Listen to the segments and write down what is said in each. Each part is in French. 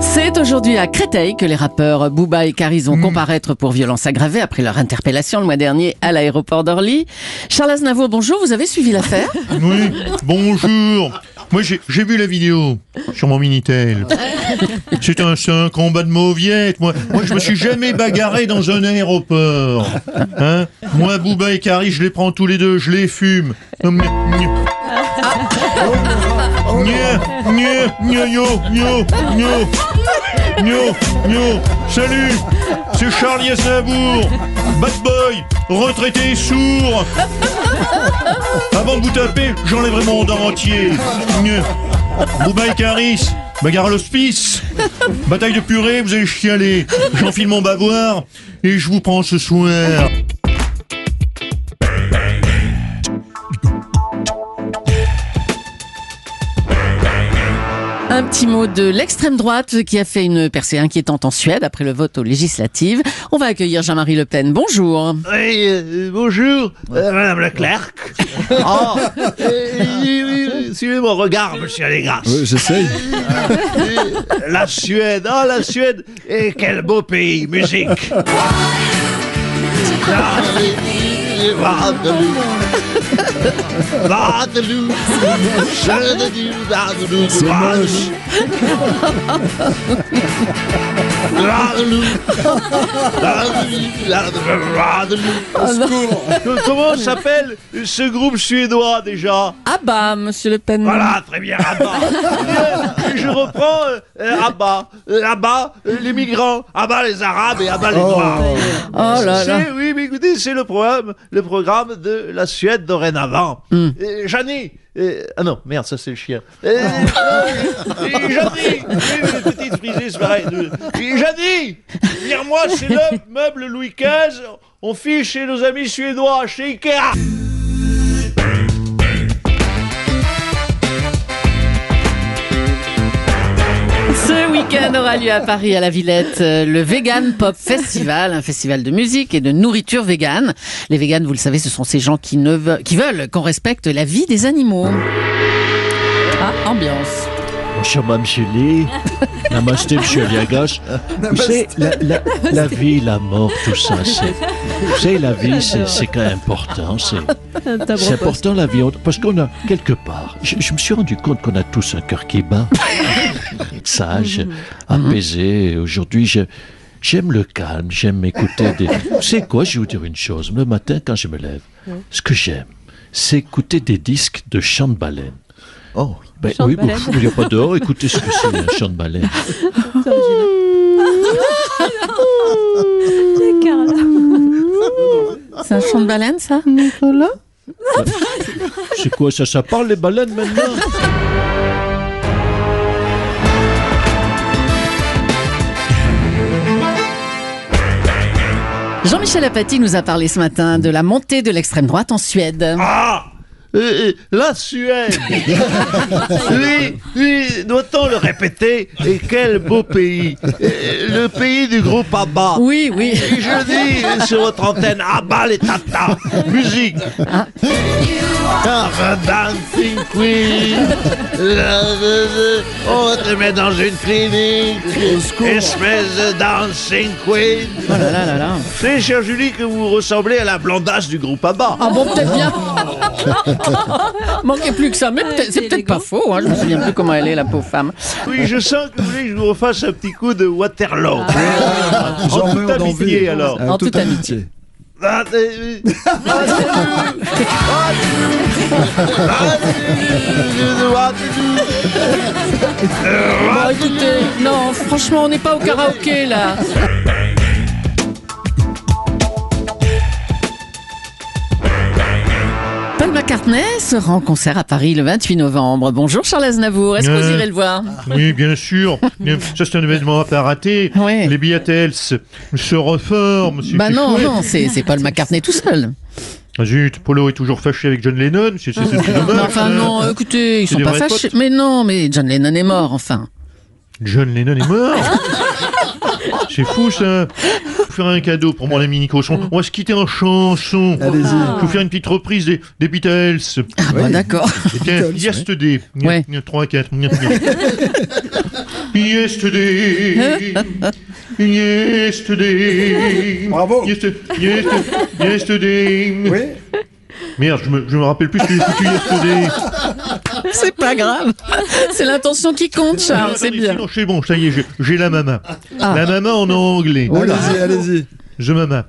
C'est aujourd'hui à Créteil que les rappeurs Booba et Caris vont comparaître pour violence aggravée après leur interpellation le mois dernier à l'aéroport d'Orly. Charles Aznavour, bonjour, vous avez suivi l'affaire? Oui, bonjour. Moi, j'ai vu la vidéo sur mon Minitel. C'est un, combat de mauviettes. Moi, moi, je me suis jamais bagarré dans un aéroport. Hein moi, Booba et Carrie, je les prends tous les deux, je les fume. Salut, c'est Charlie Aznavour, bad boy, retraité sourd. Avant de vous taper, j'enlèverai mon dent entier. Bouba et Caris, bagarre à l'hospice. Bataille de purée, vous allez chialer. J'enfile mon bavoir et je vous prends ce soir. Un petit mot de l'extrême droite qui a fait une percée inquiétante en Suède après le vote aux législatives. On va accueillir Jean-Marie Le Pen. Bonjour. Oui, euh, bonjour, euh, Madame Leclerc. Oh, euh, oui, oui, suivez mon regard, Monsieur Allégras. J'essaye. Euh, La Suède, oh la Suède, et quel beau pays, musique. C'est moche. Comment s'appelle ce groupe suédois déjà Ah bah, Monsieur Le Pen. Voilà, très bien, Abba. Je reprends euh, Abba. Euh, Abba, euh, les migrants. Abba, les Arabes et Abba, les Noirs. Oh là là. C'est- Oui, mais écoutez, c'est le programme, le programme de la Suède dorénavant. Euh, Jeannie. euh, ah non, merde, ça c'est le chien. Euh, euh, Jeannie, petites frisées, c'est pareil. Jeannie, viens-moi, c'est le meuble Louis XV. On fiche chez nos amis suédois, chez Ikea. Aura lieu à Paris, à la Villette, euh, le Vegan Pop Festival, un festival de musique et de nourriture végane. Les véganes, vous le savez, ce sont ces gens qui, ne veulent, qui veulent qu'on respecte la vie des animaux. Ah, ambiance. Bonjour, Mme Julie. Namasté, monsieur Aliagas. Vous savez, la, la, la vie, la mort, tout ça, c'est. Vous savez, la vie, c'est c'est quand même important. C'est c'est important, la vie. Parce qu'on a, quelque part, je, je me suis rendu compte qu'on a tous un cœur qui bat. Sage, apaisé. Et Aujourd'hui, je. J'aime le calme, j'aime écouter des... Vous savez quoi, je vais vous dire une chose. Le matin, quand je me lève, ce que j'aime, c'est écouter des disques de chants de baleine. Oh. Ben, oui, bon, il n'y a pas dehors. Écoutez ce que c'est un chant de baleine. C'est un chant de baleine, ça C'est quoi ça Ça parle les baleines maintenant Jean-Michel Apathy nous a parlé ce matin de la montée de l'extrême droite en Suède. Ah Euh, euh, La Suède. Oui, oui, doit-on le répéter? Et quel beau pays. Euh, Le pays du groupe ABBA. Oui, oui. Et je dis sur votre antenne, ABBA les tatas Musique. Ah, the dancing queen. On te met dans une clinique. Espèce de dancing queen. Oh là là là là. C'est, chère Julie, que vous ressemblez à la blondasse du groupe ABBA. Ah bon, peut-être bien. Manquait plus que ça, mais peut-être- c'est peut-être pas faux. Hein. Je me souviens plus comment elle est, la pauvre femme. Oui, je sens que vous voulez que je vous refasse un petit coup de Waterloo. J'en en toute amitié, alors. En toute amitié. Ah, Bon, écoutez, non, franchement, on n'est pas au karaoké, là. McCartney sera en concert à Paris le 28 novembre. Bonjour Charles Aznavour, est-ce que vous irez le voir? Oui, bien sûr. Ça, c'est un événement à pas rater. Ouais. Les Beatles se reforment. Bah non, non, c'est c'est Paul McCartney tout seul. Ah, zut, Polo est toujours fâché avec John Lennon. C'est c'est- c'est dommage. Mais enfin hein. non, écoutez, ils sont pas fâchés. Mais non, mais John Lennon est mort, enfin. John Lennon est mort. c'est fou ça. Faire un cadeau pour mon ami Nico. On on va se quitter en chanson. Allez-y. Il faut faire une petite reprise des, des Beatles. Ah bah d'accord. Beatles, Yesterday. Ouais. 3, 4. Yesterday. Yesterday. Bravo. Yester- yester- Yesterday. Oui. Merde, je me, je me rappelle plus ce que j'ai foutu Yesterday. C'est pas grave. C'est l'intention qui compte, Charles, c'est bien. sinon, c'est bon, ça y est, j'ai- la maman. Ah. La maman en anglais. Allez-y, allez-y. Je maman.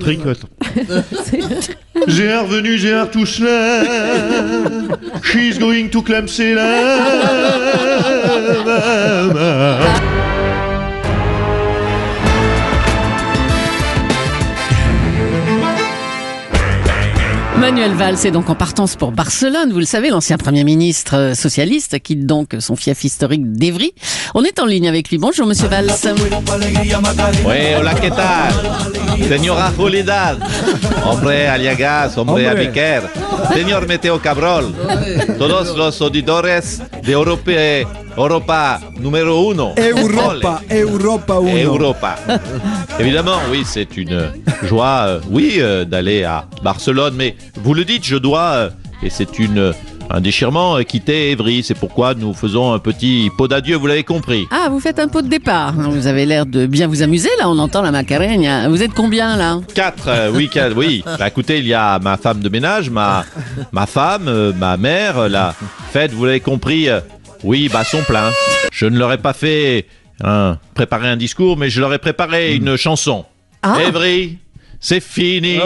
Tricote. J'ai revenu, j'ai tout cela. She's going to Clamsella. maman. Manuel Valls est donc en partance pour Barcelone. Vous le savez, l'ancien Premier ministre euh, socialiste quitte donc son fief historique d'Evry. On est en ligne avec lui. Bonjour, Monsieur Valls. Oui, hola, ¿qué tal? Señora Julián, hombre Aliagas, hombre Hombre. Abiquer, señor Meteo Cabrol, todos los auditores de Europa, Europa número uno. Europa, Europa 1. Ole. Europa. Évidemment, oui, c'est une joie, euh, oui, euh, d'aller à Barcelone, mais vous le dites, je dois, euh, et c'est une un déchirement, quitter Évry. C'est pourquoi nous faisons un petit pot d'adieu, vous l'avez compris. Ah, vous faites un pot de départ. Vous avez l'air de bien vous amuser, là. On entend la macarena. Vous êtes combien, là? Quatre euh, week-ends, oui. Bah, écoutez, il y a ma femme de ménage, ma, ma femme, euh, ma mère, la fête, vous l'avez compris, euh, oui, bah, sont pleins. Je ne leur ai pas fait hein, préparer un discours, mais je leur ai préparé une chanson. Ah. Évry, c'est fini.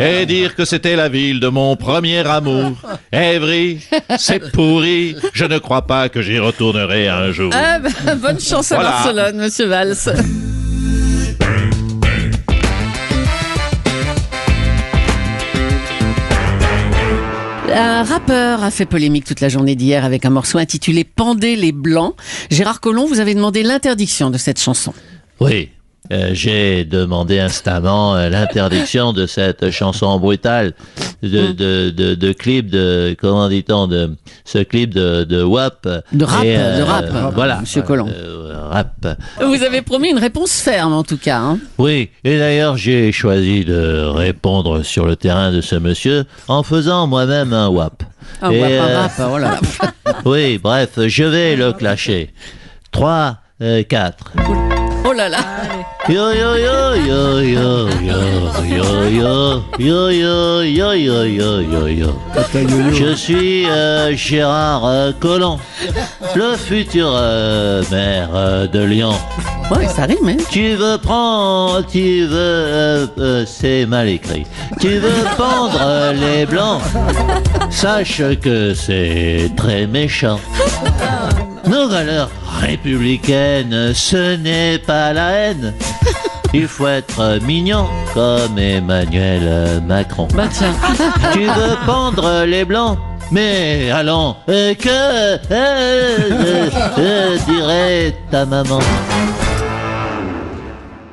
Et dire que c'était la ville de mon premier amour. Évry, c'est pourri. Je ne crois pas que j'y retournerai un jour. Ah, bah, bonne chance à Voilà. Barcelone, Monsieur Valls. Un rappeur a fait polémique toute la journée d'hier avec un morceau intitulé Pendez les Blancs. Gérard Collomb, vous avez demandé l'interdiction de cette chanson. Oui, euh, j'ai demandé instamment euh, l'interdiction de cette chanson brutale, de, de, de, de clip de, comment dit-on, de ce clip de, de WAP. De rap, Et, euh, de rap, voilà. Monsieur Collomb. Euh, rap. Vous avez promis une réponse ferme, en tout cas. hein. Oui, et d'ailleurs j'ai choisi de répondre sur le terrain de ce monsieur en faisant moi-même un WAP. Ah, Et, pas euh, rap, oh là là. Oui, bref, je vais le clasher. 3, 4. Oh là là. Yo yo yo yo yo yo yo yo yo yo yo yo yo yo yo. Je suis euh, Gérard euh, Collomb, le futur euh, maire euh, de Lyon. Ouais, ça rime, hein. Tu veux prendre, tu veux, euh, euh, c'est mal écrit. Tu veux pendre euh, les blancs. Sache que c'est très méchant. Nos valeurs républicaines, ce n'est pas la haine. Il faut être mignon comme Emmanuel Macron. Bah tiens. Tu veux pendre les blancs? Mais allons, euh, que euh, euh, euh, dirait ta maman